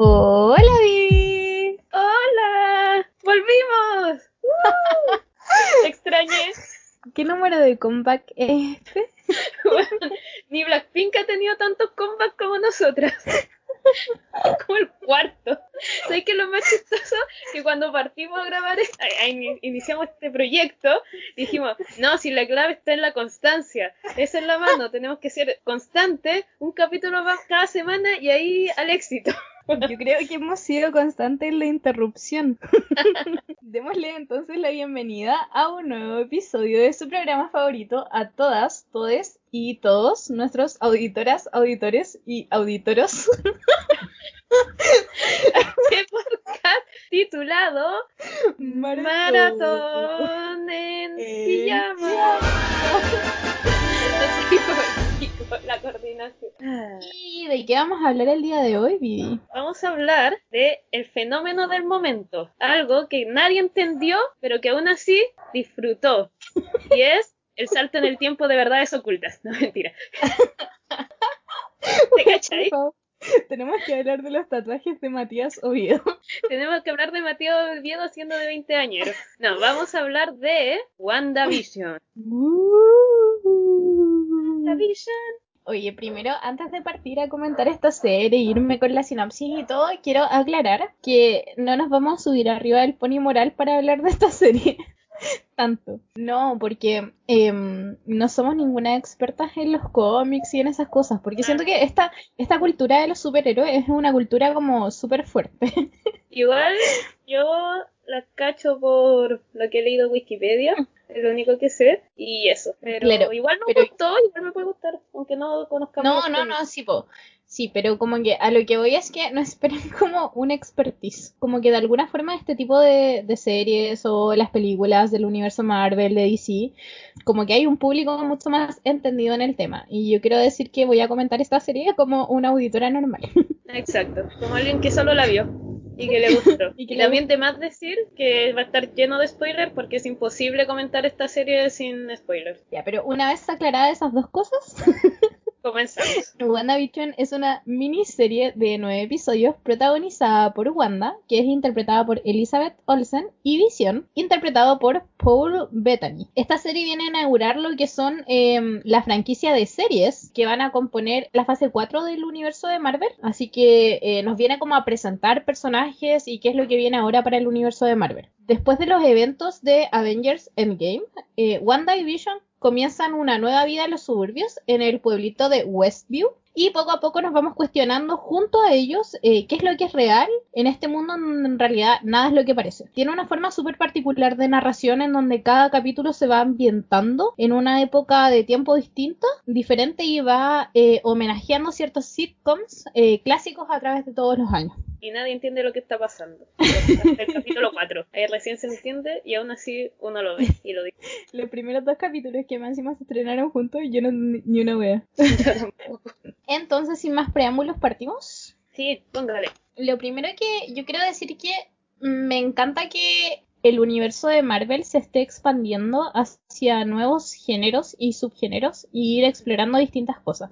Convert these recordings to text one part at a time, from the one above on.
Hola, Vivi. Hola, volvimos. Te extrañé. ¿Qué número de comeback es este? Bueno, ni Blackpink ha tenido tantos comebacks como nosotras. Como el cuarto. ¿Sabes qué es lo más chistoso? Que cuando partimos a grabar, iniciamos este proyecto, dijimos, no, si la clave está en la constancia, esa es la mano, tenemos que ser constantes, un capítulo más cada semana y ahí al éxito. Yo creo que hemos sido constantes en la interrupción. Démosle entonces la bienvenida a un nuevo episodio de su programa favorito a todas, todes y todos nuestros auditoras, auditores y auditoros. Este podcast titulado Maratón en En pijama. la coordinación. ¿Y de qué vamos a hablar el día de hoy, Vivi? Vamos a hablar de el fenómeno del momento, algo que nadie entendió, pero que aún así disfrutó. Y es el salto en el tiempo de verdades ocultas. No mentira. ¿Te cachai? Tenemos que hablar de los tatuajes de Matías Oviedo. Tenemos que hablar de Mateo Oviedo siendo de 20 años. No, vamos a hablar de WandaVision. WandaVision. Oye, primero, antes de partir a comentar esta serie e irme con la sinopsis y todo, quiero aclarar que no nos vamos a subir arriba del pony moral para hablar de esta serie. Tanto. No, porque em, no somos ninguna experta en los cómics y en esas cosas. Porque siento que esta, esta cultura de los superhéroes es una cultura como súper fuerte. Igual yo la cacho por lo que he leído en Wikipedia, es lo único que sé, y eso. Pero Claro, igual me pero- gustó, igual me puede gustar, aunque no conozcamos No, no, no, sí, po. Sí, pero como que a lo que voy es que no esperen como una expertise. Como que de alguna forma este tipo de, de series o las películas del universo Marvel, de DC, como que hay un público mucho más entendido en el tema. Y yo quiero decir que voy a comentar esta serie como una auditora normal. Exacto, como alguien que solo la vio y que le gustó. Y que también de más decir que va a estar lleno de spoilers porque es imposible comentar esta serie sin spoilers. ya, pero una vez aclaradas esas dos cosas, Comenzamos. WandaVision es una miniserie de nueve episodios protagonizada por Wanda, que es interpretada por Elizabeth Olsen, y Vision, interpretado por Paul Bettany. Esta serie viene a inaugurar lo que son em, la franquicia de series que van a componer la fase 4 del universo de Marvel, así que eh, nos viene como a presentar personajes y qué es lo que viene ahora para el universo de Marvel. Después de los eventos de Avengers Endgame, eh, Wanda y Vision comienzan una nueva vida en los suburbios, en el pueblito de Westview, y poco a poco nos vamos cuestionando junto a ellos eh, qué es lo que es real en este mundo donde en realidad nada es lo que parece. Tiene una forma súper particular de narración en donde cada capítulo se va ambientando en una época de tiempo distinta, diferente y va eh, homenajeando ciertos sitcoms eh, clásicos a través de todos los años. Y nadie entiende lo que está pasando. Hasta el capítulo 4. Ahí recién se entiende y aún así uno lo ve y lo dice. Los primeros dos capítulos que más encima se estrenaron juntos y yo no ni una wea. Entonces, sin más preámbulos, partimos. Sí, póngale. Lo primero que yo quiero decir que me encanta que el universo de Marvel se esté expandiendo hacia nuevos géneros y subgéneros y ir explorando distintas cosas.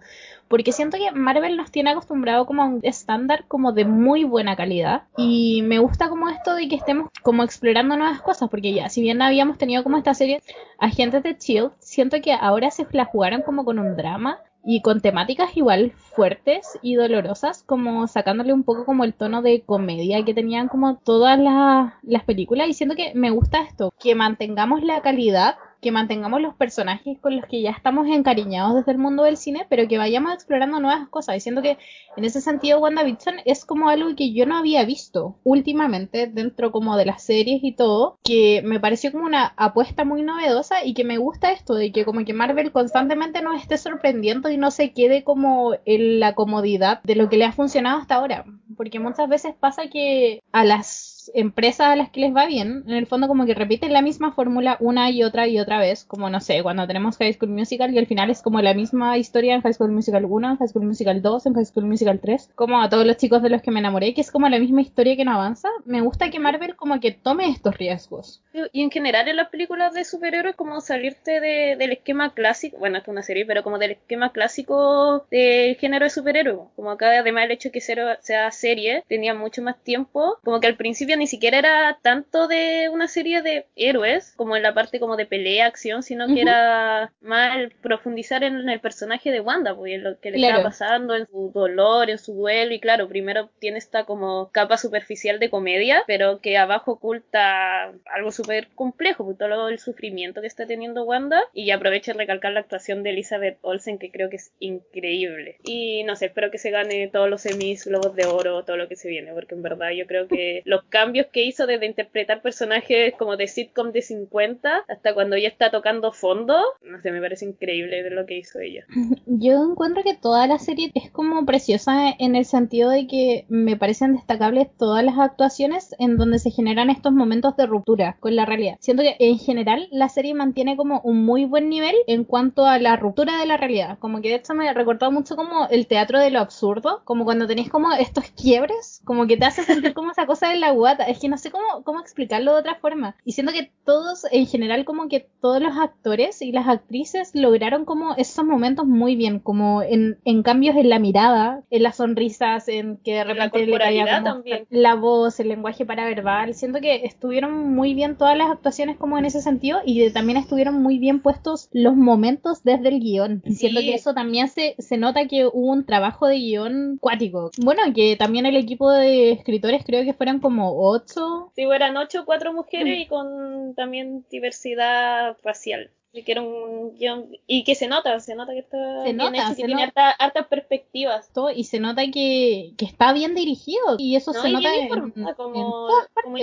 Porque siento que Marvel nos tiene acostumbrado como a un estándar como de muy buena calidad. Y me gusta como esto de que estemos como explorando nuevas cosas. Porque ya, si bien habíamos tenido como esta serie Agentes de Shield, siento que ahora se la jugaron como con un drama y con temáticas igual fuertes y dolorosas, como sacándole un poco como el tono de comedia que tenían como todas las, las películas, y que me gusta esto, que mantengamos la calidad, que mantengamos los personajes con los que ya estamos encariñados desde el mundo del cine, pero que vayamos explorando nuevas cosas, y siento que en ese sentido WandaVision es como algo que yo no había visto últimamente dentro como de las series y todo, que me pareció como una apuesta muy novedosa y que me gusta esto de que como que Marvel constantemente nos esté sorprendiendo y no se quede como en la comodidad de lo que le ha funcionado hasta ahora, porque muchas veces pasa que a las empresas a las que les va bien, en el fondo como que repiten la misma fórmula una y otra y otra vez, como no sé, cuando tenemos High School Musical y al final es como la misma historia en High School Musical 1, en High School Musical 2, en High School Musical 3, como a todos los chicos de los que me enamoré, que es como la misma historia que no avanza. Me gusta que Marvel como que tome estos riesgos. Y en general en las películas de superhéroes como salirte de, del esquema clásico, bueno, esto es una serie, pero como del esquema clásico del género de superhéroe. Como acá además el hecho de que sea serie tenía mucho más tiempo, como que al principio ni siquiera era tanto de una serie de héroes, como en la parte como de pelea, acción, sino que era más profundizar en el personaje de Wanda, pues en lo que le estaba pasando, en su dolor, en su duelo, y claro, primero tiene esta como capa superficial de comedia, pero que abajo oculta algo súper complejo, pues todo el sufrimiento que está teniendo Wanda, y aprovecha de recalcar la actuación de Elizabeth Olsen, que creo que es increíble. Y no sé, espero que se gane todos los semis, globos de oro, todo lo que se viene, porque en verdad yo creo que los cambios que hizo desde interpretar personajes como de sitcom de 50 hasta cuando ella está tocando fondo, no sé, me parece increíble lo que hizo ella. Yo encuentro que toda la serie es como preciosa en el sentido de que me parecen destacables todas las actuaciones en donde se generan estos momentos de ruptura con la realidad. Siento que en general la serie mantiene como un muy buen nivel en cuanto a la ruptura de la realidad. Como que de hecho me ha recordado mucho como el teatro de lo absurdo, como cuando tenéis como estos quiebres, como que te hace sentir como esa cosa de la guata. Es que no sé cómo, cómo explicarlo de otra forma. Y siento que todos, en general, como que todos los actores y las actrices lograron como esos momentos muy bien, como en, en cambios en la mirada, en las sonrisas, en que de repente la le también. la voz, el lenguaje paraverbal. Siento que estuvieron muy bien todas las actuaciones como en ese sentido y también estuvieron muy bien puestos los momentos desde el guion. Siento que eso también se, se nota que hubo un trabajo de guion cuático. Bueno, que también el equipo de escritores creo que fueron como ocho. Sí, eran ocho, cuatro mujeres y con también diversidad racial que era un guion y que se nota, se nota que está se bien hecho, que tiene hartas perspectivas. Todo, y se nota que, que, está bien dirigido y eso se nota en, como, como,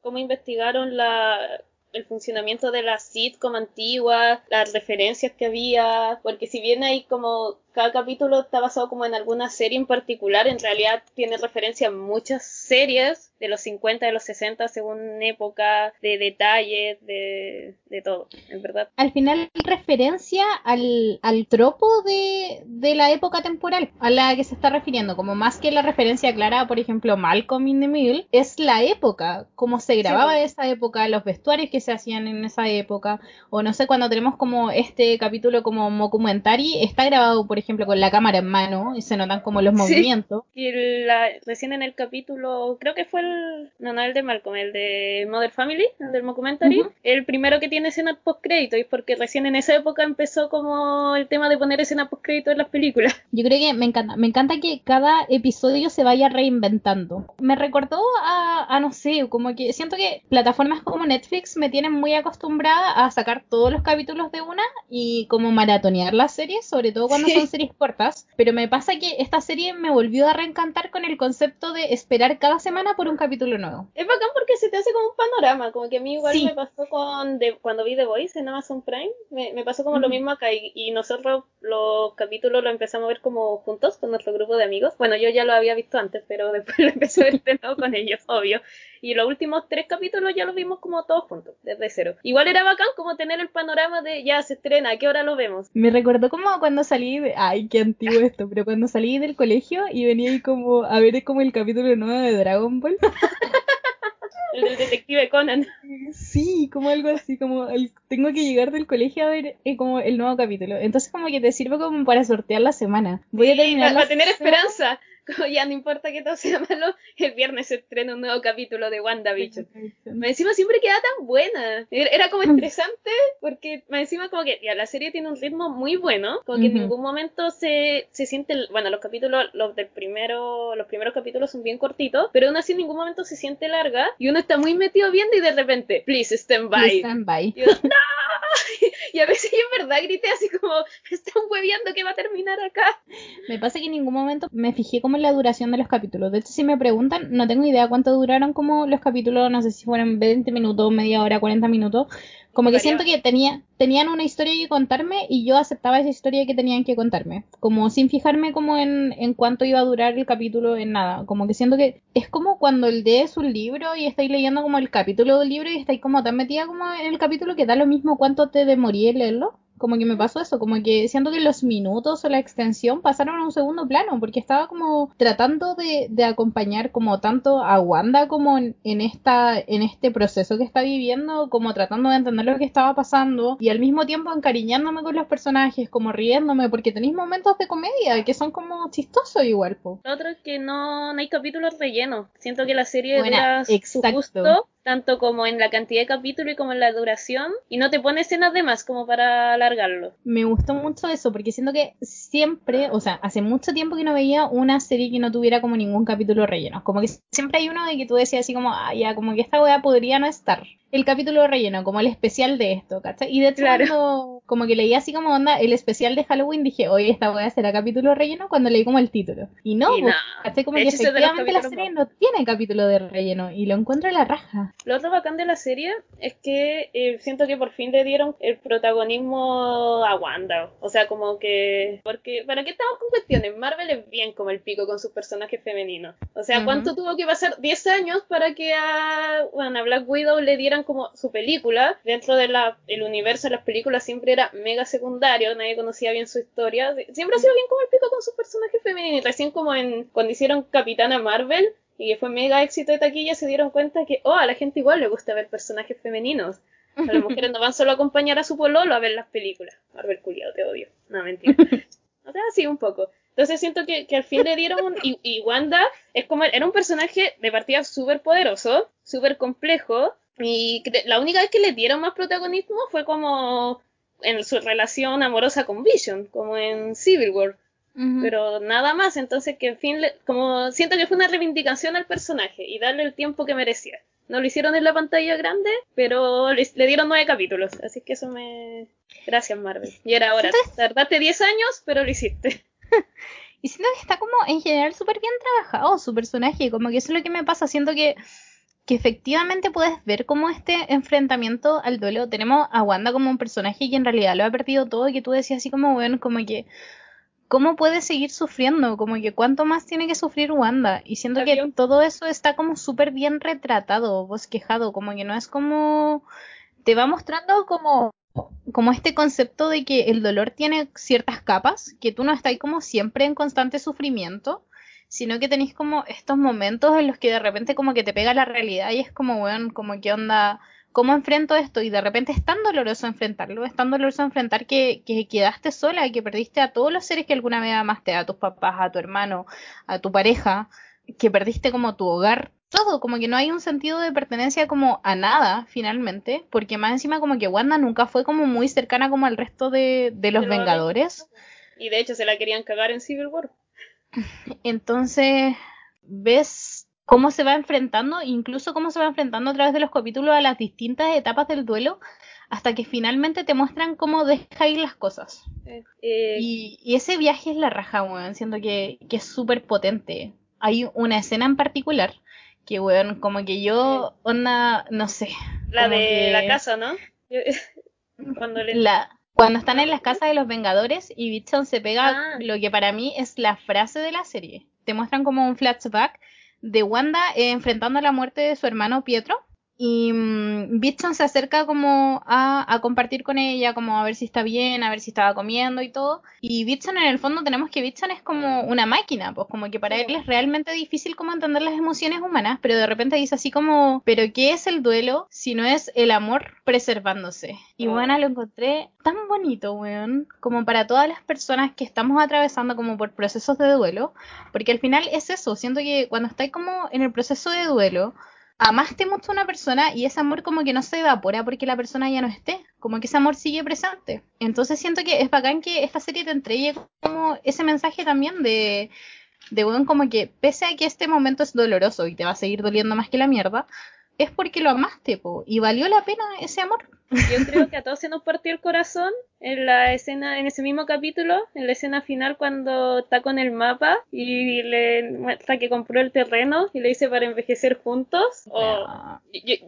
como, investigaron la, el funcionamiento de la sitcom antigua, las referencias que había, porque si bien hay como cada capítulo está basado como en alguna serie en particular, en realidad tiene referencia a muchas series de los 50, de los 60, según época, de detalles, de, de todo, en verdad. Al final referencia al, al tropo de, de, la época temporal a la que se está refiriendo, como más que la referencia clara, por ejemplo, Malcolm in the Middle, es la época, cómo se grababa esa época, los vestuarios que se hacían en esa época, o no sé, cuando tenemos como este capítulo como documentary, está grabado, por ejemplo, con la cámara en mano y se notan como los movimientos. Y recién en el capítulo, creo que fue el, no, no el de Malcolm, el de Mother Family, el del documentary, el primero que tiene escena post crédito y porque recién en esa época empezó como el tema de poner escena post crédito en las películas. Yo creo que me encanta, me encanta que cada episodio se vaya reinventando. Me recordó a, a no sé, como que siento que plataformas como Netflix me tienen muy acostumbrada a sacar todos los capítulos de una y como maratonear las series, sobre todo cuando son series cortas, pero me pasa que esta serie me volvió a reencantar con el concepto de esperar cada semana por un capítulo nuevo. Es bacán porque se te hace como un panorama, como que a mí igual me pasó con cuando vi The Voice en Amazon Prime, me, pasó como lo mismo acá y, nosotros los capítulos lo empezamos a ver como juntos con nuestro grupo de amigos. Bueno, yo ya lo había visto antes, pero después lo empecé a ver de nuevo con ellos, obvio. Y los últimos tres capítulos ya los vimos como todos juntos, desde cero. Igual era bacán como tener el panorama de ya se estrena, ¿a qué hora lo vemos? Me recordó como cuando salí de... Ay, qué antiguo esto, pero cuando salí del colegio y venía ahí como a ver como el capítulo nuevo de Dragon Ball. el del detective Conan. Sí, como algo así, como tengo que llegar del colegio a ver eh, como el nuevo capítulo. Entonces como que te sirve como para sortear la semana. Voy a terminar para, tener esperanza. Como ya no importa que todo sea malo, el viernes se estrena un nuevo capítulo de WandaVision. Me encima siempre queda tan buena. Era como estresante porque me encima como que ya la serie tiene un ritmo muy bueno, como que en ningún momento se, se siente, bueno, los capítulos, los del primero, los primeros capítulos son bien cortitos, pero aún así en ningún momento se siente larga y uno está muy metido viendo y de repente, please stand by. stand by. Y, ¡No! y a veces yo en verdad grité así como, me están hueviando que va a terminar acá. Me pasa que en ningún momento me fijé como la duración de los capítulos. De hecho, si me preguntan, no tengo idea cuánto duraron como los capítulos, no sé si fueron 20 minutos, media hora, 40 minutos. Como que siento que tenía, tenían una historia que contarme y yo aceptaba esa historia que tenían que contarme. Como sin fijarme como en, en cuánto iba a durar el capítulo, en nada. Como que siento que es como cuando lees un libro y estáis leyendo como el capítulo del libro y estáis como tan metida como en el capítulo que da lo mismo cuánto te demorí en leerlo como que me pasó eso, como que siento que los minutos o la extensión pasaron a un segundo plano, porque estaba como tratando de, de acompañar como tanto a Wanda como en, esta, en este proceso que está viviendo, como tratando de entender lo que estaba pasando, y al mismo tiempo encariñándome con los personajes, como riéndome, porque tenéis momentos de comedia que son como chistosos igual. Po. Lo otro es que no, no hay capítulos rellenos. Siento que la serie dura su gusto tanto como en la cantidad de capítulos y como en la duración, y no te pone escenas de más como para alargarlo. Me gustó mucho eso, porque siento que siempre, o sea, hace mucho tiempo que no veía una serie que no tuviera como ningún capítulo relleno. Como que siempre hay uno de que tú decías así como, ah, ya, como que esta weá podría no estar el capítulo relleno, como el especial de esto, ¿cachai? Y de hecho, cuando como que leí así como onda el especial de Halloween, dije, oye, esta voy a hacer a capítulo relleno cuando leí como el título. Y no, pues, ¿cachai? Como que efectivamente la serie no tiene capítulo de relleno y lo encuentro en la raja. Lo otro bacán de la serie es que eh, siento que por fin le dieron el protagonismo a Wanda. O sea, como que. Porque, ¿para qué estamos con cuestiones? Marvel es bien como el pico con sus personajes femeninos. O sea, ¿cuánto tuvo que pasar? 10 años para que a, bueno, a Black Widow le dieran como su película. Dentro del universo de las películas siempre era mega secundario, nadie conocía bien su historia. Siempre ha sido bien como el pico con sus personajes femeninos. Y recién como en cuando hicieron Capitana Marvel y que fue mega éxito de taquilla, se dieron cuenta que, oh, a la gente igual le gusta ver personajes femeninos. A las mujeres no van solo a acompañar a su pololo a ver las películas. Marvel culiado, te odio. No, mentira. O sea, sí, un poco. Entonces siento que, que al fin le dieron un, y, y, Wanda es como era un personaje de partida súper poderoso, súper complejo, y la única vez que le dieron más protagonismo fue como en su relación amorosa con Vision, como en Civil War. Pero nada más, entonces que en fin, como siento que fue una reivindicación al personaje y darle el tiempo que merecía. No lo hicieron en la pantalla grande, pero le, dieron nueve capítulos, así que eso me... Gracias Marvel. Y era hora. Tardaste diez años, pero lo hiciste. y siento que está como en general súper bien trabajado su personaje, como que eso es lo que me pasa, siento que que efectivamente puedes ver como este enfrentamiento al duelo. Tenemos a Wanda como un personaje que en realidad lo ha perdido todo y que tú decías así como, bueno, como que, ¿cómo puede seguir sufriendo? Como que, ¿cuánto más tiene que sufrir Wanda? Y siento que todo eso está como súper bien retratado, bosquejado, como que no es como, te va mostrando como como este concepto de que el dolor tiene ciertas capas, que tú no estás como siempre en constante sufrimiento, sino que tenéis como estos momentos en los que de repente como que te pega la realidad y es como, weón, como qué onda, ¿cómo enfrento esto? Y de repente es tan doloroso enfrentarlo, es tan doloroso enfrentar que, que quedaste sola, y que perdiste a todos los seres que alguna vez amaste, a tus papás, a tu hermano, a tu pareja, que perdiste como tu hogar, todo, como que no hay un sentido de pertenencia como a nada, finalmente, porque más encima como que Wanda nunca fue como muy cercana como al resto de, de los Vengadores. Y de hecho se la querían cagar en Civil War. Entonces, ves cómo se va enfrentando, incluso cómo se va enfrentando a través de los capítulos a las distintas etapas del duelo, hasta que finalmente te muestran cómo deja ir las cosas. Eh, y, ese viaje es la raja, weón, siento que, que es súper potente. Hay una escena en particular que, weón, como que yo, onda, no sé. La de la casa, ¿no? Cuando le... La, cuando están en las casas de los Vengadores y Bitson se pega ah. lo que para mí es la frase de la serie. Te muestran como un flashback de Wanda eh, enfrentando a la muerte de su hermano Pietro y um, se acerca como a, compartir con ella, como a ver si está bien, a ver si estaba comiendo y todo. Y Bitson en el fondo tenemos que Bitson es como una máquina, pues como que para él es realmente difícil como entender las emociones humanas, pero de repente dice así como, pero ¿qué es el duelo si no es el amor preservándose? Y oh. bueno, lo encontré tan bonito, weón, como para todas las personas que estamos atravesando como por procesos de duelo, porque al final es eso, siento que cuando estáis como en el proceso de duelo, amaste mucho a una persona y ese amor como que no se evapora porque la persona ya no esté, como que ese amor sigue presente. Entonces siento que es bacán que esta serie te entregue como ese mensaje también de, de bueno, como que pese a que este momento es doloroso y te va a seguir doliendo más que la mierda, es porque lo amaste, po, y valió la pena ese amor. Yo creo que a todos se nos partió el corazón en la escena, en ese mismo capítulo, en la escena final cuando está con el mapa y le muestra que compró el terreno y le dice para envejecer juntos. O,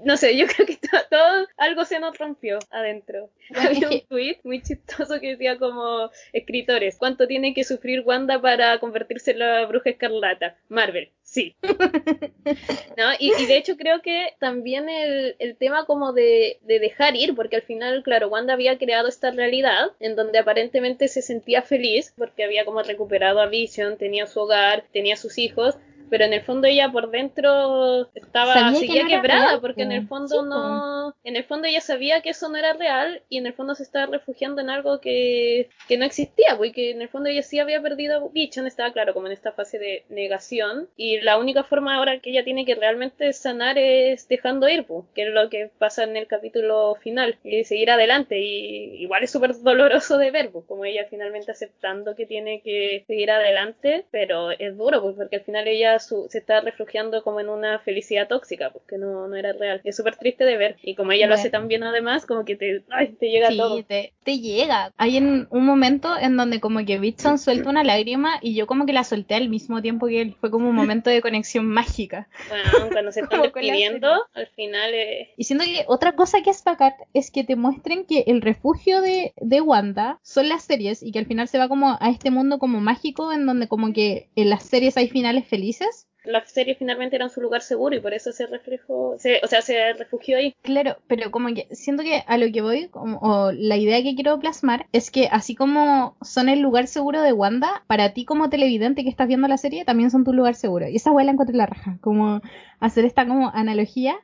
no sé, yo creo que todo, algo se nos rompió adentro. Había un tweet muy chistoso que decía como escritores, ¿cuánto tiene que sufrir Wanda para convertirse en la bruja escarlata? Marvel, Sí. ¿No? Y, de hecho creo que también el, el tema como de, de, dejar ir, porque al final, claro, Wanda había creado esta realidad en donde aparentemente se sentía feliz porque había como recuperado a Vision, tenía su hogar, tenía sus hijos, pero en el fondo ella por dentro estaba seguía quebrada porque en el fondo no en el fondo ella sabía que eso no era real y en el fondo se estaba refugiando en algo que, que no existía porque en el fondo ella sí había perdido Bichon estaba claro como en esta fase de negación y la única forma ahora que ella tiene que realmente sanar es dejando ir que es lo que pasa en el capítulo final y seguir adelante y igual es súper doloroso de ver como ella finalmente aceptando que tiene que seguir adelante pero es duro pues porque al final ella se está refugiando como en una felicidad tóxica, porque no, no era real. Es súper triste de ver. Y como ella lo hace tan bien además, como que te, te llega sí, todo. Te, te llega. Hay en un momento en donde como que Bitson suelta una lágrima y yo como que la solté al mismo tiempo que él. Fue como un momento de conexión mágica. Bueno, cuando se están despidiendo, al final... Y siento que otra cosa que es bacán es que te muestren que el refugio de, de Wanda son las series y que al final se va como a este mundo como mágico en donde como que en las series hay finales felices las series finalmente eran su lugar seguro y por eso se reflejó, o sea, se refugió ahí. Claro, pero como que siento que a lo que voy, como, o la idea que quiero plasmar, es que así como son el lugar seguro de Wanda, para ti como televidente que estás viendo la serie, también son tu lugar seguro. Y esa hueá la la raja, como hacer esta como analogía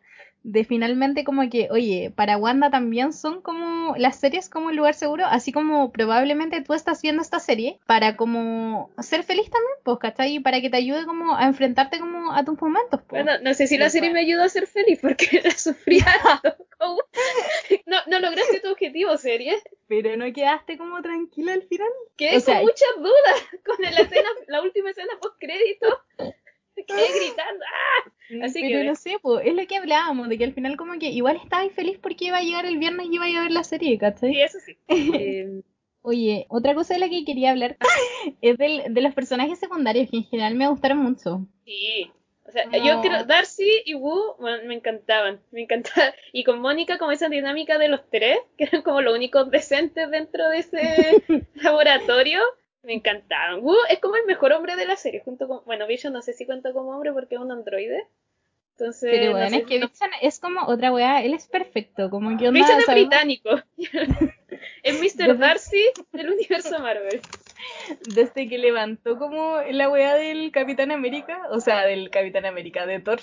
de finalmente como que, oye, para Wanda también son como las series como el lugar seguro, así como probablemente tú estás viendo esta serie para como ser feliz también, pues, ¿cachai? Y para que te ayude como a enfrentarte como a tus momentos, pues. Bueno, no sé si la serie me ayudó a ser feliz porque la sufría. no, no lograste tu objetivo, serie. Pero no quedaste como tranquila al final. Quedé con muchas dudas con la escena, la última escena post crédito quedé gritando. ¡Ah! Así Pero no sé, pues, es lo que hablábamos, de que al final como que igual estaba feliz porque iba a llegar el viernes y iba a ir a ver la serie, ¿cachai? Sí, eso sí. Em, Oye, otra cosa de la que quería hablar es del, de los personajes secundarios que en general me gustaron mucho. Sí. O sea, yo creo, Darcy y Wu me encantaban, me encantaban. Y con Mónica, como esa dinámica de los tres, que eran como los únicos decentes dentro de ese laboratorio, me encantaban. Wu es como el mejor hombre de la serie, junto con. Bueno, Vision no sé si cuenta como hombre porque es un androide. Entonces, Pero bueno, es que Vision es como otra weá, él es perfecto, como que onda, Vision es británico. es Mr. Darcy del universo Marvel. Desde que levantó como la weá del Capitán América, o sea, del Capitán América, de Thor.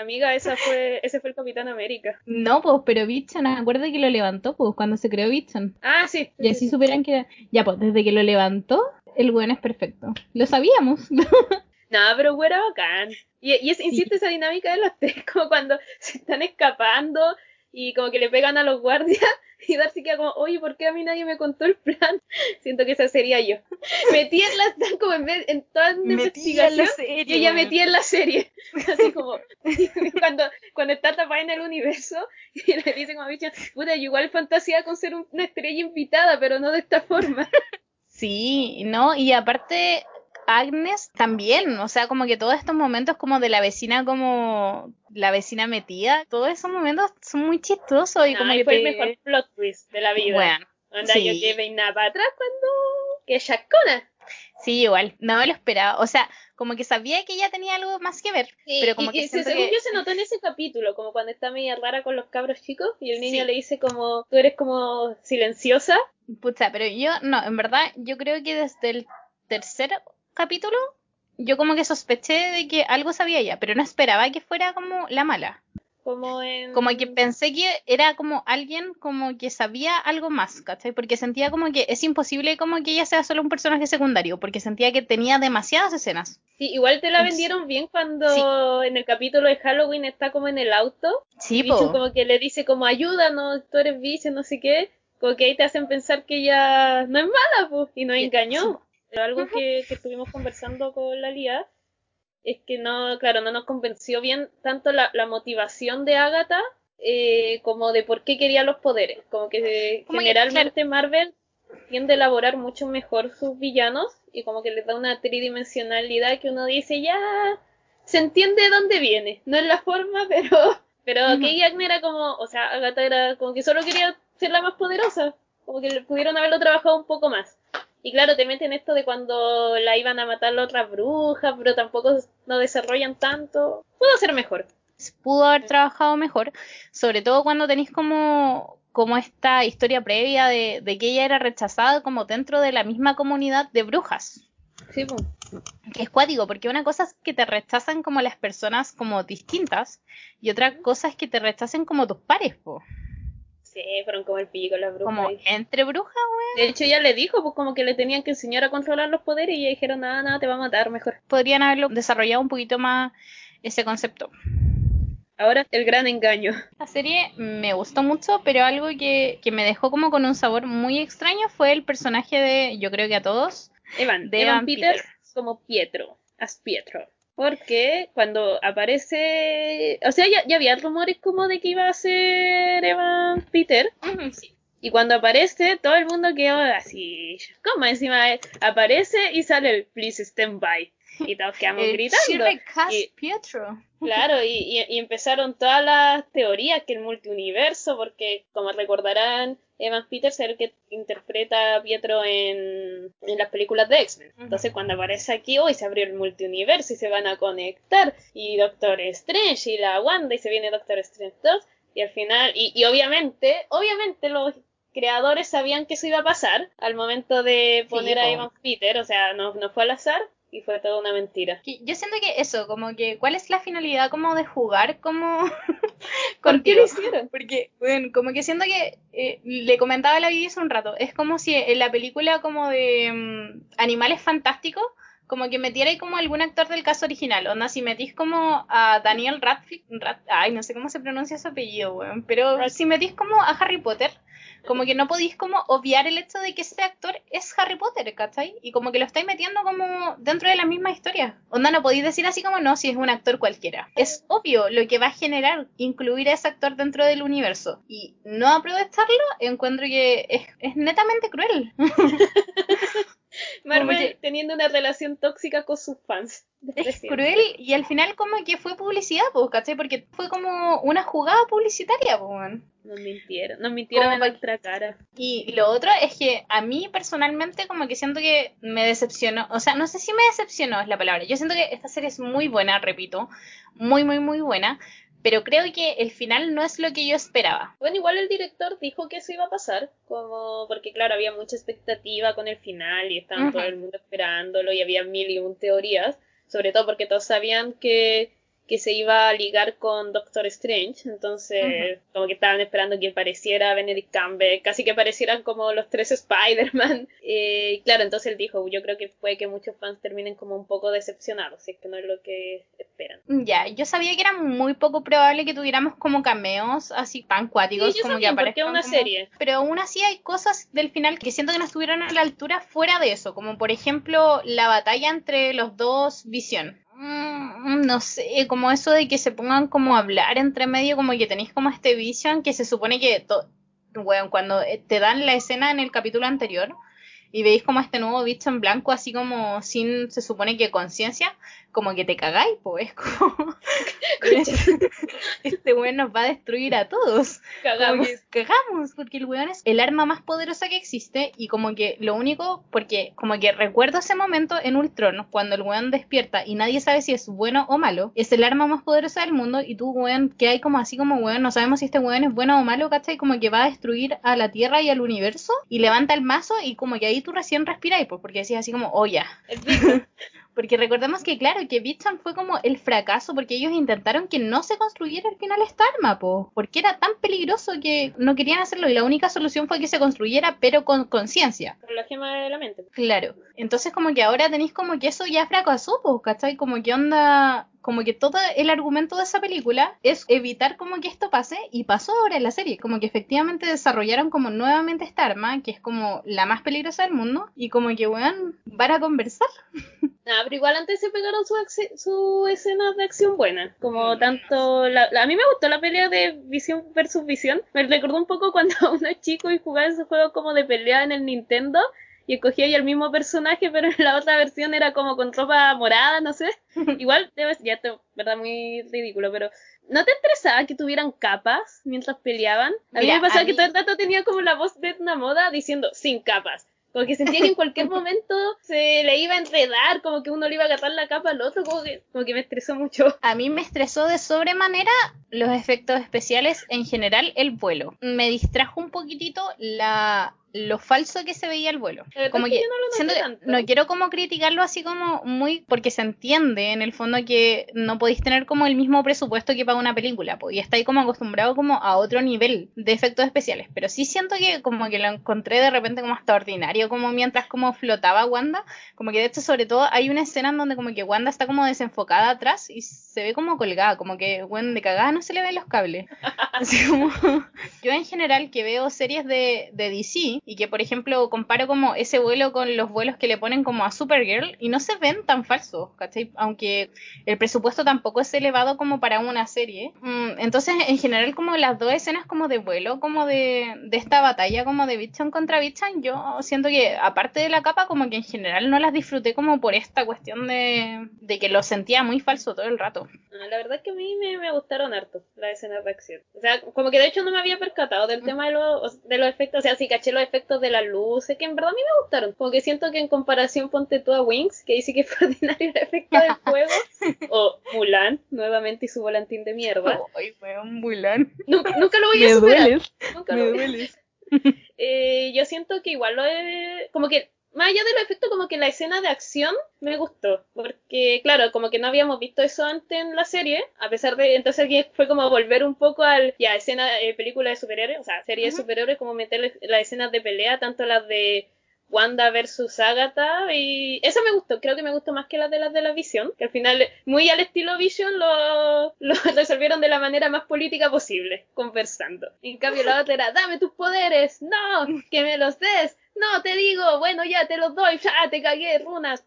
Amiga, esa fue, ese fue el Capitán América. No, pues, pero Bichon, acuérdate que lo levantó, pues, cuando se creó Bichon. Ah, sí. Y así supieran que Ya, pues, desde que lo levantó, el weón es perfecto. Lo sabíamos. No, pero güey era bacán. Y, y es, insisto, esa dinámica de los tres, como cuando se están escapando y como que le pegan a los guardias y Darcy queda como, oye, ¿por qué a mí nadie me contó el plan? Siento que esa sería yo. Metí en la, como en, vez, en toda una investigación y ella metía en la serie. Así como, cuando, cuando está tapada en el universo y le dice como, bicho, puta, yo igual fantasía con ser una estrella invitada, pero no de esta forma. Sí, no, y aparte Agnes también, o sea, como que todos estos momentos como de la vecina como la vecina metida, todos esos momentos son muy chistosos y como que fue el mejor plot twist de la vida. Bueno, Onda, sí. yo que nada para atrás cuando que Shakona. Sí, igual, no me lo esperaba, o sea, como que sabía que ella tenía algo más que ver, pero como que según yo se notó en ese capítulo, como cuando está media rara con los cabros chicos y el niño le dice como, tú eres como silenciosa. Pucha, pero yo, no, en verdad, yo creo que desde el tercer capítulo, yo como que sospeché de que algo sabía ella, pero no esperaba que fuera como la mala. Como en... Como que pensé que era como alguien como que sabía algo más, ¿cachai? Porque sentía como que es imposible como que ella sea solo un personaje secundario, porque sentía que tenía demasiadas escenas. Sí, igual te la vendieron bien cuando en el capítulo de Halloween está como en el auto. Sí, como que le dice como ayúdanos, tú eres vice, no sé qué. Como que ahí te hacen pensar que ella no es mala, pues, y no engañó. Pero algo que, estuvimos conversando con la Lía es que no, claro, no nos convenció bien tanto la, motivación de Agatha eh, como de por qué quería los poderes. Como que generalmente Marvel tiende a elaborar mucho mejor sus villanos y como que les da una tridimensionalidad que uno dice ya se entiende de dónde viene. No es la forma, pero pero. Kay Agnes era como, o sea, Agatha era como que solo quería ser la más poderosa, como que pudieron haberlo trabajado un poco más. Y claro, te meten esto de cuando la iban a matar la otra bruja, pero tampoco no desarrollan tanto. Pudo ser mejor. pudo haber trabajado mejor, sobre todo cuando tenéis como, como esta historia previa de, de que ella era rechazada como dentro de la misma comunidad de brujas. Sí, pues. Que es cuático, porque una cosa es que te rechazan como las personas como distintas y otra cosa es que te rechacen como tus pares, po. Fueron como el pico las brujas. como entre brujas, De hecho, ella le dijo, pues como que le tenían que enseñar a controlar los poderes y ella dijeron, nada, nada, te va a matar mejor. podrían haberlo desarrollado un poquito más ese concepto. Ahora, el gran engaño. La serie me gustó mucho, pero algo que, que me dejó como con un sabor muy extraño fue el personaje de, yo creo que a todos, Evan, De Evan, Evan Peters Peters. como Pietro, as Pietro. Porque cuando aparece, o sea, ya, ya había rumores como de que iba a ser Evan Peter. Y cuando aparece, todo el mundo quedó así. ¿Cómo encima aparece y sale el Please Stand By? Y todos quedamos Eh, gritando. Y- Pietro. Claro, y, y- y empezaron todas las teorías que el multiuniverso, porque como recordarán, Evan Peters es el que interpreta a Pietro en, en las películas de X-Men. Entonces cuando aparece aquí, hoy se abrió el multiuniverso y se van a conectar, y Doctor Strange y la Wanda, y se viene Doctor Strange 2, y al final, y, y obviamente, obviamente los creadores sabían que eso iba a pasar al momento de poner a. Evan Peter, o sea, no, no fue al azar, y fue toda una mentira. Yo siento que eso, como que, ¿cuál es la finalidad como de jugar como ¿Por qué lo hicieron? Porque, bueno, como que siento que eh, le comentaba a la Vivi hace un rato, es como si en la película como de mm, Animales Fantásticos, como que metiera ahí como algún actor del caso original, onda, si metís como a Daniel Radcliffe, Rad- ay, no sé cómo se pronuncia su apellido, weón, pero si metís como a Harry Potter, como que no podéis como obviar el hecho de que ese actor es Harry Potter, ¿cachai? Y como que lo estáis metiendo como dentro de la misma historia. Onda, no podéis decir así como no, si es un actor cualquiera. Es obvio lo que va a generar incluir a ese actor dentro del universo. Y no aprovecharlo, encuentro que es, es netamente cruel. Marvel que- teniendo una relación tóxica con sus fans. Es cruel y al final como que fue publicidad, pues, ¿cachai? Porque fue como una jugada publicitaria, pues. Nos mintieron, nos mintieron Como en nuestra cara. Y lo otro es que a mí personalmente como que siento que me decepcionó, o sea, no sé si me decepcionó es la palabra, yo siento que esta serie es muy buena, repito, muy, muy, muy buena, pero creo que el final no es lo que yo esperaba. Bueno, igual el director dijo que eso iba a pasar, como porque claro, había mucha expectativa con el final y estaban todo el mundo esperándolo y había mil y un teorías, sobre todo porque todos sabían que, que se iba a ligar con Doctor Strange, entonces como que estaban esperando que apareciera Benedict Cumberbatch, casi que parecieran como los tres Spider-Man. Eh, y claro, entonces él dijo, yo creo que puede que muchos fans terminen como un poco decepcionados, si es que no es lo que esperan. Ya, yo sabía que era muy poco probable que tuviéramos como cameos así tan cuáticos Sí, como que aparezcan una como- serie. Pero aún así hay cosas del final que siento que no estuvieron a la altura fuera de eso, como por ejemplo la batalla entre los dos Visión. Mm, no sé, como eso de que se pongan como a hablar entre medio, como que tenéis como este Vision que se supone que, bueno, cuando eh, te dan la escena en el capítulo anterior y veis como este nuevo bicho en blanco, así como sin, se supone que conciencia, como que te cagáis, pues, como... este weón nos va a destruir a todos. Cagamos. que cagamos, porque el weón es el arma más poderosa que existe y como que lo único, porque como que recuerdo ese momento en Ultron, cuando el weón despierta y nadie sabe si es bueno o malo, es el arma más poderosa del mundo y tú, weón, que hay como así como weón, no sabemos si este weón es bueno o malo, ¿cachai? Como que va a destruir a la Tierra y al universo y levanta el mazo y como que ahí tú recién respiras, pues, porque decís así como, oh ya. Porque recordemos que, claro, que Bitson fue como el fracaso porque ellos intentaron que no se construyera al final esta arma, po, porque era tan peligroso que no querían hacerlo y la única solución fue que se construyera, pero con conciencia. Con la gema de la mente. Claro. Entonces, como que ahora tenéis como que eso ya fracasó, pues, ¿cachai? Como que onda. Como que todo el argumento de esa película es evitar como que esto pase y pasó ahora en la serie. Como que efectivamente desarrollaron como nuevamente esta arma, que es como la más peligrosa del mundo, y como que, weón, van a conversar. Ah, pero igual antes se pegaron sus su escenas de acción buenas. Como tanto. La, a mí me gustó la pelea de Visión versus Visión. Me recordó un poco cuando uno es chico y jugaba ese juego como de pelea en el Nintendo y escogía ahí el mismo personaje, pero en la otra versión era como con ropa morada, no sé. Igual, ya esto, verdad, muy ridículo, pero ¿no te estresaba que tuvieran capas mientras peleaban? A mí me pasaba que todo el rato tenía como la voz de una moda diciendo sin capas. Como que sentía que en cualquier momento se le iba a enredar, como que uno le iba a agarrar la capa al otro, como que, como que me estresó mucho. A mí me estresó de sobremanera los efectos especiales, en general el vuelo. Me distrajo un poquitito la, lo falso que se veía el vuelo. Como que, no, no, quiero como criticarlo así como muy, porque se entiende en el fondo que no podéis tener como el mismo presupuesto que para una película, pues, y estáis como acostumbrado como a otro nivel de efectos especiales, pero sí siento que como que lo encontré de repente como hasta ordinario, como mientras como flotaba Wanda, como que de hecho sobre todo hay una escena en donde como que Wanda está como desenfocada atrás y se ve como colgada, como que, bueno, de cagada no se le ven los cables. Así como, yo en general que veo series de, de DC, y que por ejemplo comparo como ese vuelo con los vuelos que le ponen como a Supergirl y no se ven tan falsos, ¿cachai? Aunque el presupuesto tampoco es elevado como para una serie. Mm, entonces en general como las dos escenas como de vuelo, como de, de esta batalla como de Bichan contra Bichan, yo siento que aparte de la capa como que en general no las disfruté como por esta cuestión de, de que lo sentía muy falso todo el rato. Ah, la verdad es que a mí me, me gustaron harto las escenas de acción. O sea, como que de hecho no me había percatado del tema de los, de los efectos, o sea, sí caché los efectos de la luz, que en verdad a mí me gustaron. Como que siento que en comparación ponte tú a Wings, que dice que fue ordinario el efecto del fuego, o Mulan, nuevamente y su volantín de mierda. Ay, un Mulan. Nunca, lo voy a me superar. Nunca me lo dueles. Eh, yo siento que igual lo he... Como que más allá del efecto, como que la escena de acción me gustó, porque claro, como que no habíamos visto eso antes en la serie, a pesar de, entonces fue como volver un poco al, ya, escena, eh, película de superhéroes, o sea, serie de superhéroes, como meter las escenas de pelea, tanto las de Wanda versus Agatha y esa me gustó, creo que me gustó más que las de las de la Visión, que al final muy al estilo Vision lo, lo resolvieron de la manera más política posible, conversando. En cambio la otra era, dame tus poderes, no, que me los des, no, te digo, bueno, ya te los doy, ya te cagué, runas.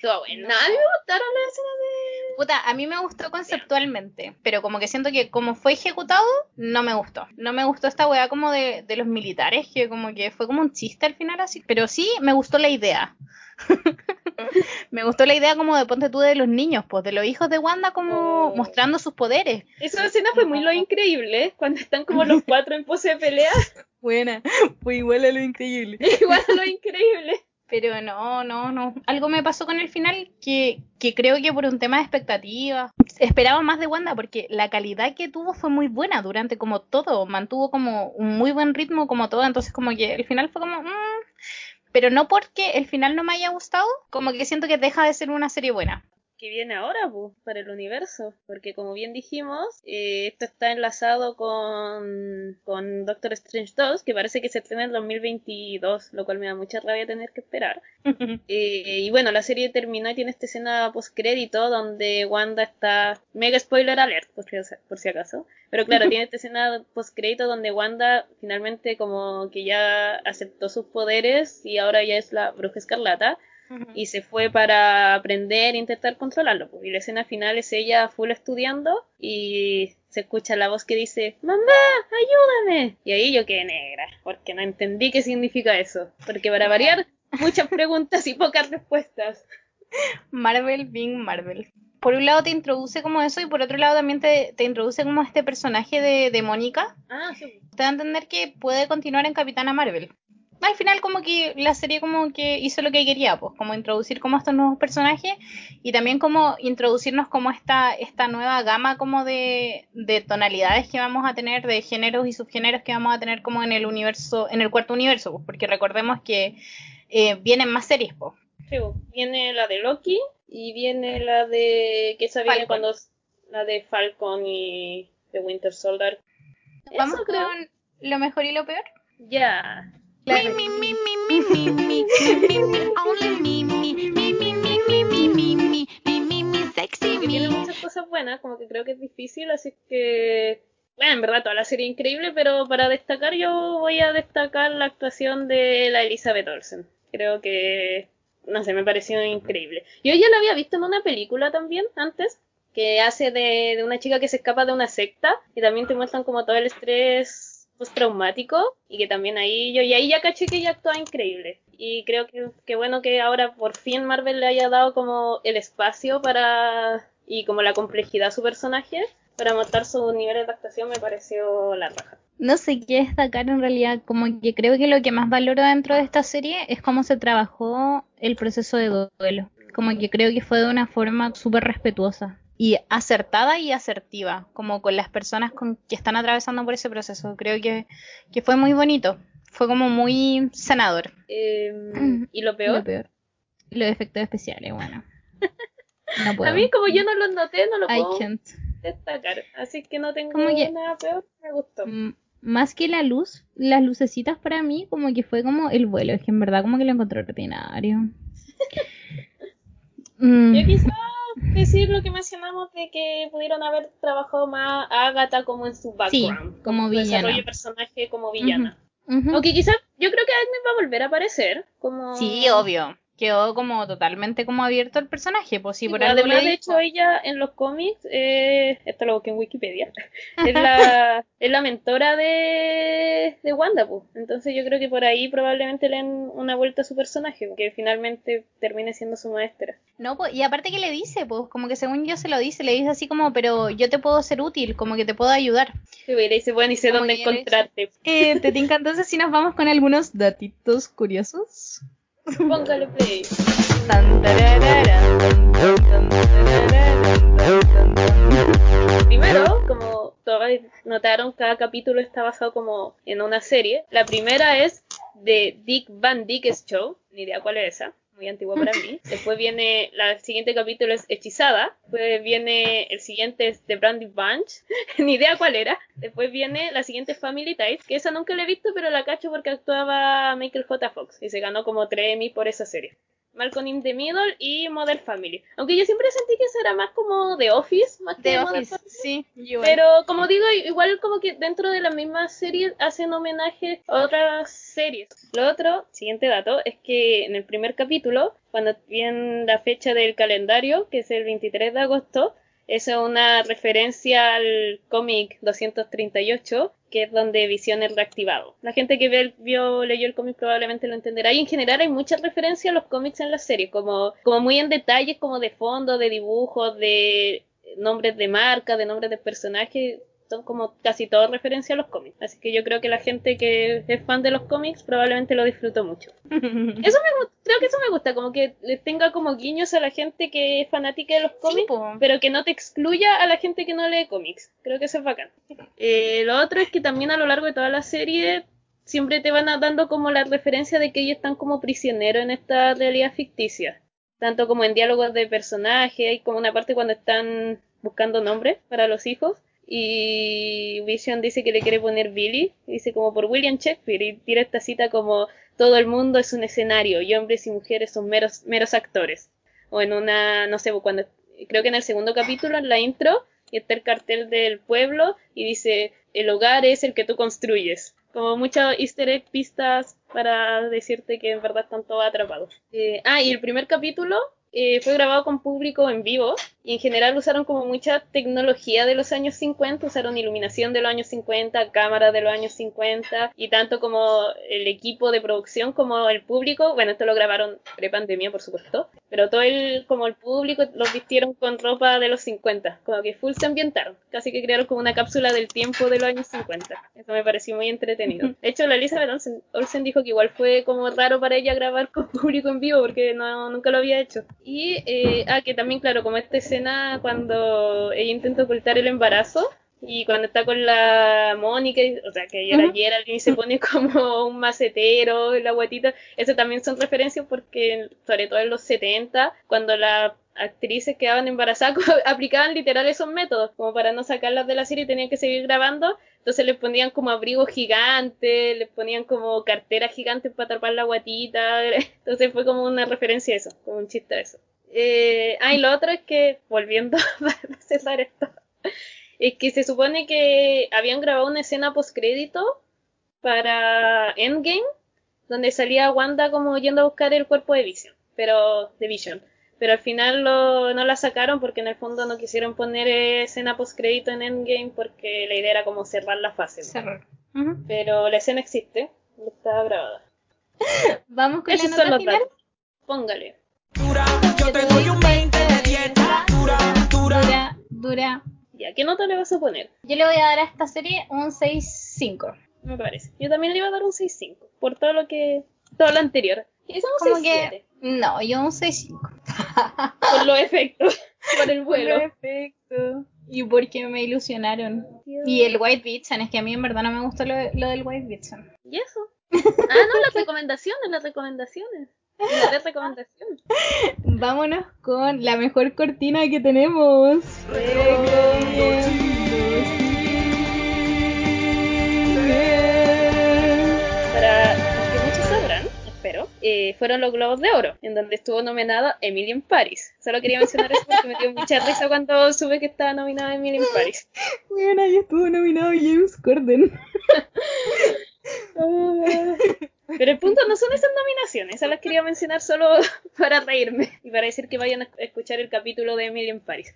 Todo bueno. No. A mí me gustaron las escenas de. Puta, a mí me gustó conceptualmente, pero como que siento que como fue ejecutado, no me gustó. No me gustó esta weá como de, de los militares, que como que fue como un chiste al final así. Pero sí me gustó la idea. me gustó la idea como de ponte tú de los niños, pues de los hijos de Wanda como oh. mostrando sus poderes. Esa escena fue muy lo increíble, cuando están como los cuatro en pose de pelea. Buena, fue igual a lo increíble. igual a lo increíble. Pero no, no, no. Algo me pasó con el final que, que creo que por un tema de expectativa. Esperaba más de Wanda porque la calidad que tuvo fue muy buena durante como todo. Mantuvo como un muy buen ritmo como todo. Entonces como que el final fue como... Mm". Pero no porque el final no me haya gustado, como que siento que deja de ser una serie buena que viene ahora pues, para el universo, porque como bien dijimos, eh, esto está enlazado con, con Doctor Strange 2, que parece que se estrena en 2022, lo cual me da mucha rabia tener que esperar. Eh, y bueno, la serie terminó y tiene esta escena post-crédito donde Wanda está, mega spoiler alert, por si, por si acaso, pero claro, tiene esta escena post-crédito donde Wanda finalmente como que ya aceptó sus poderes y ahora ya es la bruja escarlata y se fue para aprender e intentar controlarlo. Y la escena final es ella full estudiando y se escucha la voz que dice, mamá, ayúdame. Y ahí yo quedé negra, porque no entendí qué significa eso. Porque para variar, muchas preguntas y pocas respuestas. Marvel being Marvel. Por un lado te introduce como eso y por otro lado también te, te introduce como este personaje de, de Mónica. Ah, sí. Te da a entender que puede continuar en Capitana Marvel al final como que la serie como que hizo lo que quería, pues como introducir como estos nuevos personajes y también como introducirnos como esta, esta nueva gama como de, de tonalidades que vamos a tener, de géneros y subgéneros que vamos a tener como en el universo, en el cuarto universo, pues, porque recordemos que eh, vienen más series, pues. Sí, viene la de Loki y viene la de que se viene cuando la de Falcon y de Winter Soldier. Vamos con lo mejor y lo peor. Ya. Claro. Tiene muchas cosas buenas, como que creo que es difícil, así que bueno, en verdad toda la serie increíble, pero para destacar yo voy a destacar la actuación de la Elizabeth Olsen. Creo que no sé, me pareció increíble. Yo ya la había visto en una película también antes, que hace de, de una chica que se escapa de una secta y también te muestran como todo el estrés postraumático y que también ahí yo y ahí ya caché que ella actúa increíble y creo que, que bueno que ahora por fin Marvel le haya dado como el espacio para y como la complejidad a su personaje para montar sus niveles de actuación me pareció la raja. No sé qué destacar en realidad, como que creo que lo que más valoro dentro de esta serie es cómo se trabajó el proceso de duelo. Como que creo que fue de una forma súper respetuosa y acertada y asertiva, como con las personas con, que están atravesando por ese proceso. Creo que, que fue muy bonito, fue como muy sanador. Eh, ¿Y lo peor? Lo peor. Los efectos especiales, bueno. No puedo. A mí como yo no los noté, no lo I puedo can't. destacar, así que no tengo que- nada peor, me gustó. Más que la luz, las lucecitas para mí como que fue como el vuelo, es que en verdad como que lo encontré ordinario. Mm, Yo decir lo que mencionamos de que pudieron haber trabajado más a Agatha como en su Sí, background, como villana. desarrollo de personaje como villana. ujú. Aunque quizás yo creo que Agnes va a volver a aparecer como Sí, obvio. Quedó como totalmente como abierto el personaje, pues sí, Sí, por pues, algo además, de hecho, ella en los cómics, eh, esto lo busqué en Wikipedia, es la, es la mentora de, de Wanda, pues. Entonces yo creo que por ahí probablemente le den una vuelta a su personaje, que finalmente termine siendo su maestra. No, pues, y aparte que le dice, pues como que según yo se lo dice, le dice así como, pero yo te puedo ser útil, como que te puedo ayudar. Sí, pues, y le dice, bueno, y sé Como encontrarte. Eh, ¿Te tinca entonces si nos vamos con algunos datitos curiosos? Póngale play. Primero, como todos notaron, cada capítulo está basado como en una serie. La primera es de Dick Van Dyke's Show, ni idea cuál es esa, muy antigua para mí. Después viene, la el siguiente capítulo es Hechizada. Después viene, el siguiente es The Brandy Bunch, ni idea cuál era. Después viene la siguiente Family Ties, que esa nunca la he visto, pero la cacho porque actuaba Michael J. Fox y se ganó como 3 Emmy por esa serie. Malcolm in the Middle y Modern Family. Aunque yo siempre sentí que eso era más como The Office, más que The Modern Office, Family. sí, Pero como digo, igual como que dentro de la misma serie hacen homenaje a otras series. Lo otro, siguiente dato, es que en el primer capítulo, cuando viene la fecha del calendario, que es el 23 de agosto, es una referencia al cómic 238, que es donde Visión es reactivado. La gente que ve- vio, leyó el cómic probablemente lo entenderá. Y en general hay muchas referencias a los cómics en la serie, como, como muy en detalles, como de fondo, de dibujos, de nombres de marca, de nombres de personajes, son como casi todo referencia a los cómics. Así que yo creo que la gente que es fan de los cómics probablemente lo disfrutó mucho. Eso me creo que eso me gusta, como que le tenga como guiños a la gente que es fanática de los cómics, pero que no te excluya a la gente que no lee cómics. Creo que eso es bacán. Eh, lo otro es que también a lo largo de toda la serie siempre te van dando como la referencia de que ellos están como prisioneros en esta realidad ficticia. Tanto como en diálogos de personaje, hay como una parte cuando están buscando nombres para los hijos. Y Vision dice que le quiere poner Billy, dice como por William Shakespeare, y tira esta cita como todo el mundo es un escenario y hombres y mujeres son meros, meros actores. O en una, no sé, cuando creo que en el segundo capítulo, en la intro, y está el cartel del pueblo y dice el hogar es el que tú construyes. Como muchos easter egg pistas para decirte que en verdad están todos atrapados. Eh, ah, y el primer capítulo eh, fue grabado con público en vivo y en general usaron como mucha tecnología de los años 50, usaron iluminación de los años 50, cámaras de los años 50 y tanto como el equipo de producción como el público, bueno, esto lo grabaron pre-pandemia por supuesto, pero todo el, como el público los vistieron con ropa de los 50, como que full se ambientaron, casi que crearon como una cápsula del tiempo de los años 50. Eso me pareció muy entretenido. De hecho, la Elizabeth Olsen, Olsen dijo que igual fue como raro para ella grabar con público en vivo porque no, nunca lo había hecho. Y, eh, ah, que también, claro, como esta escena cuando ella intenta ocultar el embarazo, y cuando está con la Mónica, y- o sea, que era. Geraldine y se pone como un macetero, y la guatita, eso también son referencias porque, sobre todo en los 70, cuando las actrices quedaban embarazadas, aplicaban literal esos métodos, como para no sacarlas de la serie tenían que seguir grabando, entonces les ponían como abrigos gigantes, les ponían como carteras gigantes para tapar la guatita, entonces fue como una referencia a eso, como un chiste a eso. Eh, ah, y lo otro es que, volviendo a cerrar esto, es que se supone que habían grabado una escena postcrédito para Endgame, donde salía Wanda como yendo a buscar el cuerpo de Vision. pero de Vision. Pero al final lo, no la sacaron porque en el fondo no quisieron poner escena post crédito en Endgame porque la idea era como cerrar la fase. Cerrar. Pero la escena existe, está grabada. Vamos con Esos la nota final. datos. Póngale. Yo te doy un 20 de dieta. Dura, dura. Dura, dura. Ya, ¿qué nota le vas a poner? Yo le voy a dar a esta serie un 6-5. Me parece. Yo también le iba a dar un 6.5 por todo lo que todo lo anterior. Quizás un Como 6.7 que. No, yo un 6-5. por los efectos, por el vuelo. Perfecto. Y porque me ilusionaron. Y el White Bitchan, es que a mí en verdad no me gustó lo, lo del White Bitchan. ¿Y eso? Ah, no, las recomendaciones, las recomendaciones. De recomendación. Vámonos con la mejor cortina que tenemos. Para los que muchos sabrán, espero, eh, fueron los Globos de Oro, en donde estuvo nominada Emily in Paris. Solo quería mencionar eso porque me dio mucha risa cuando supe que estaba nominada Emily in Paris. Bueno, ahí estuvo nominado James Corden. Pero el punto no son esas nominaciones, esas las quería mencionar solo para reírme y para decir que vayan a escuchar el capítulo de Emily in Paris.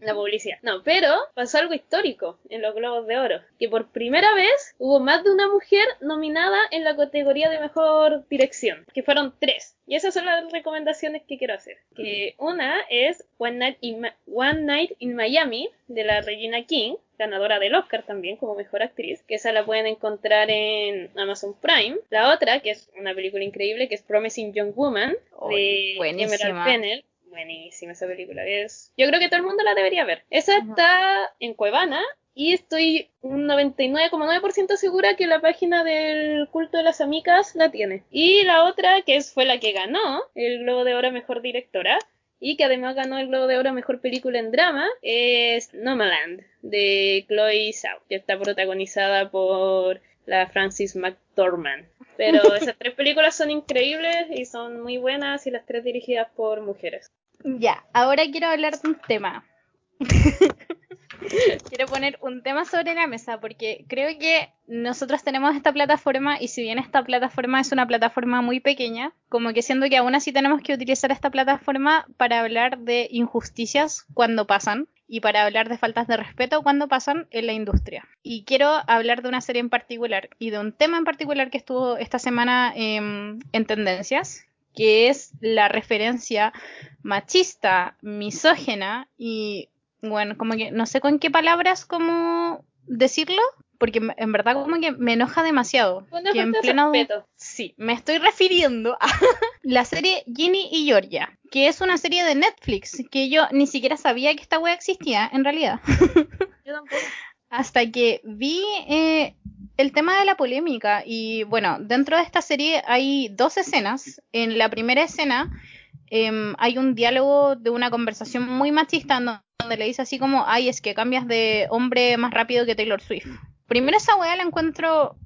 La publicidad. No, pero pasó algo histórico en los Globos de Oro, que por primera vez hubo más de una mujer nominada en la categoría de mejor dirección, que fueron tres. Y esas son las recomendaciones que quiero hacer. Que una es One Night in, One Night in Miami de la Regina King, ganadora del Oscar también como mejor actriz, que esa la pueden encontrar en Amazon Prime. La otra, que es una película increíble, que es Promising Young Woman de buenísima. Emerald Fennell. Buenísima esa película. Es... Yo creo que todo el mundo la debería ver. Esa está en Cuevana y estoy un 99,9% segura que la página del culto de las amicas la tiene. Y la otra, que fue la que ganó el Globo de Oro Mejor Directora, y que además ganó el Globo de Oro a Mejor Película en Drama, es Nomadland, de Chloe Zhao, que está protagonizada por la Francis McDormand. Pero esas tres películas son increíbles y son muy buenas y las tres dirigidas por mujeres. Ya, ahora quiero hablar de un tema. quiero poner un tema sobre la mesa porque creo que nosotros tenemos esta plataforma y si bien esta plataforma es una plataforma muy pequeña, como que siento que aún así tenemos que utilizar esta plataforma para hablar de injusticias cuando pasan y para hablar de faltas de respeto cuando pasan en la industria. Y quiero hablar de una serie en particular y de un tema en particular que estuvo esta semana em, en tendencias, que es la referencia machista, misógena y bueno, como que no sé con qué palabras cómo decirlo, porque en verdad como que me enoja demasiado. Que en pleno respeto. Sí, me estoy refiriendo a la serie Ginny y Georgia, que es una serie de Netflix que yo ni siquiera sabía que esta wea existía en realidad. Yo tampoco. hasta que vi eh, el tema de la polémica. Y bueno, dentro de esta serie hay dos escenas. En la primera escena em, hay un diálogo de una conversación muy machista donde le dice así como, ay, es que cambias de hombre más rápido que Taylor Swift. Primero esa weá la encuentro...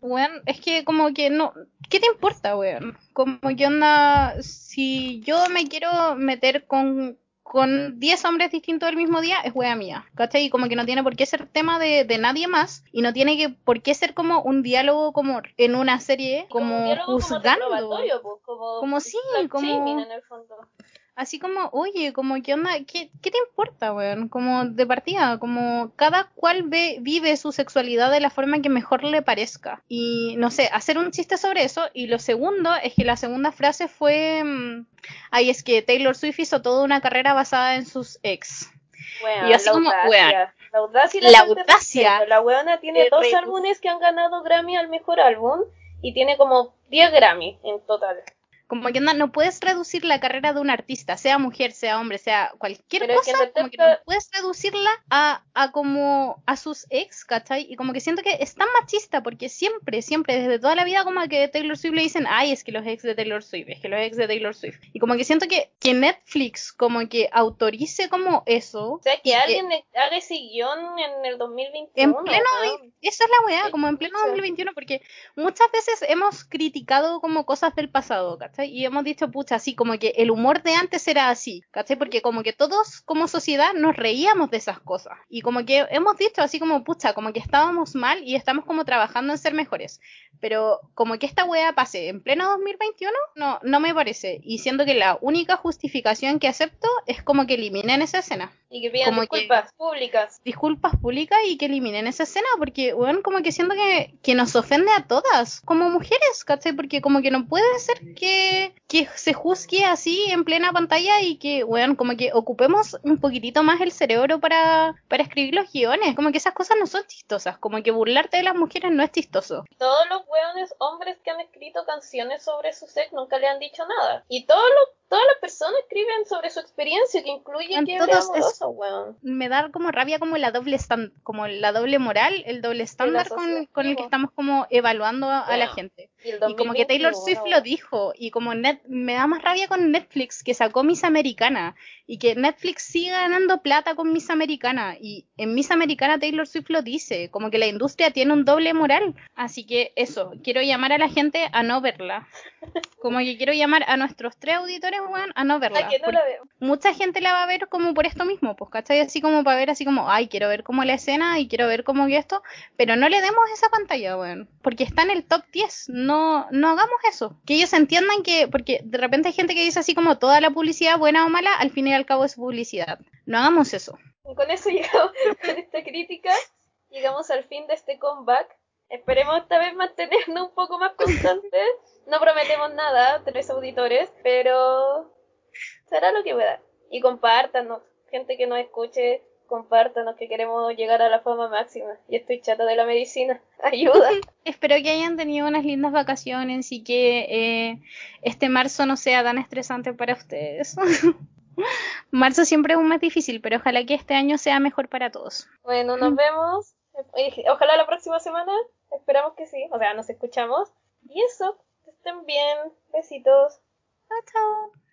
Weón, es que como que no... ¿Qué te importa, weón? Como que onda... Si yo me quiero meter con con 10 hombres distintos el mismo día es wea mía, ¿cachai? Y como que no tiene por qué ser tema de, de nadie más y no tiene que por qué ser como un diálogo como en una serie como, un como juzgando. reprobatorio, pues, como, Como sí, como- shaming en el fondo. Así como, oye, como qué onda, ¿qué, qué te importa, weón? Como de partida, como cada cual ve, vive su sexualidad de la forma que mejor le parezca. Y no sé, hacer un chiste sobre eso. Y lo segundo es que la segunda frase fue, mm, ay, es que Taylor Swift hizo toda una carrera basada en sus ex. Y así como, audacia. weón. La audacia la, La audacia. La weona tiene dos álbumes que han ganado Grammy al mejor álbum y tiene como 10 Grammy en total. Como que no puedes reducir la carrera de un artista, sea mujer, sea hombre, sea cualquier Pero que cosa, como que no puedes reducirla a, a como a sus ex, ¿cachai? Y como que siento que es tan machista, porque siempre, siempre, desde toda la vida, como que Taylor Swift le dicen, ay, es que los ex de Taylor Swift, es que los ex de Taylor Swift. Y como que siento que, que Netflix como que autorice como eso, O sea, que que- alguien haga ese guion en el 2021. En pleno weón. Esa es la weá, como en pleno sí. 2021, porque muchas veces hemos criticado como cosas del pasado, ¿cachai? ¿Cachai? Y hemos dicho, pucha, así como que el humor de antes era así, ¿cachai? Porque como que todos como sociedad nos reíamos de esas cosas. Y como que hemos dicho así como, pucha, como que estábamos mal y estamos como trabajando en ser mejores. Pero como que esta wea pase en pleno 2021, no, no me parece. Y siendo que la única justificación que acepto es como que eliminen esa escena. Y que pidan Como que- disculpas públicas. Disculpas públicas y que eliminen esa escena, porque, weón, como que siento que, que nos ofende a todas, como mujeres, ¿cachai? Porque como que no puede ser que, que se juzgue así en plena pantalla y que, weón, como que ocupemos un poquitito más el cerebro para, para escribir los guiones, como que esas cosas no son chistosas, como que burlarte de las mujeres no es chistoso. Todos los hueones hombres que han escrito canciones sobre su sex nunca le han dicho nada. Y todos los, todas las personas escriben sobre su experiencia, que incluye todos amoroso, weón. me da como rabia como la doble estan- como la doble moral, el doble estándar con, con el que estamos como evaluando a, a la gente. Y, como que 2021, Taylor Swift bueno, lo dijo, y como net, me da más rabia con Netflix que sacó Miss Americana, y que Netflix sigue ganando plata con Miss Americana, y en Miss Americana Taylor Swift lo dice, como que la industria tiene un doble moral. Así que eso, quiero llamar a la gente a no verla. Como que quiero llamar a nuestros tres auditores, weón, a no verla. Ah, no porque la veo. mucha gente la va a ver como por esto mismo, pues, ¿cachai? Así como para ver así como, ay, quiero ver como la escena y quiero ver como que esto, pero no le demos esa pantalla, weón, porque está en el top 10, no, no hagamos eso, que ellos entiendan que, porque de repente hay gente que dice así como toda la publicidad, buena o mala, al fin y al cabo es publicidad, no hagamos eso. Y con eso llegamos con esta crítica. Llegamos al fin de este comeback. Esperemos esta vez mantenernos un poco más constantes. No prometemos nada, tres auditores, pero será lo que pueda. Y compártanos, gente que nos escuche, compártanos que queremos llegar a la fama máxima. Y estoy chata de la medicina. Ayuda. Espero que hayan tenido unas lindas vacaciones y que eh, este marzo no sea tan estresante para ustedes. marzo siempre es un mes difícil, pero ojalá que este año sea mejor para todos. Bueno, nos vemos. Ojalá la próxima semana. Esperamos que sí. O sea, nos escuchamos. Y eso, que estén bien. Besitos. Chao, chao.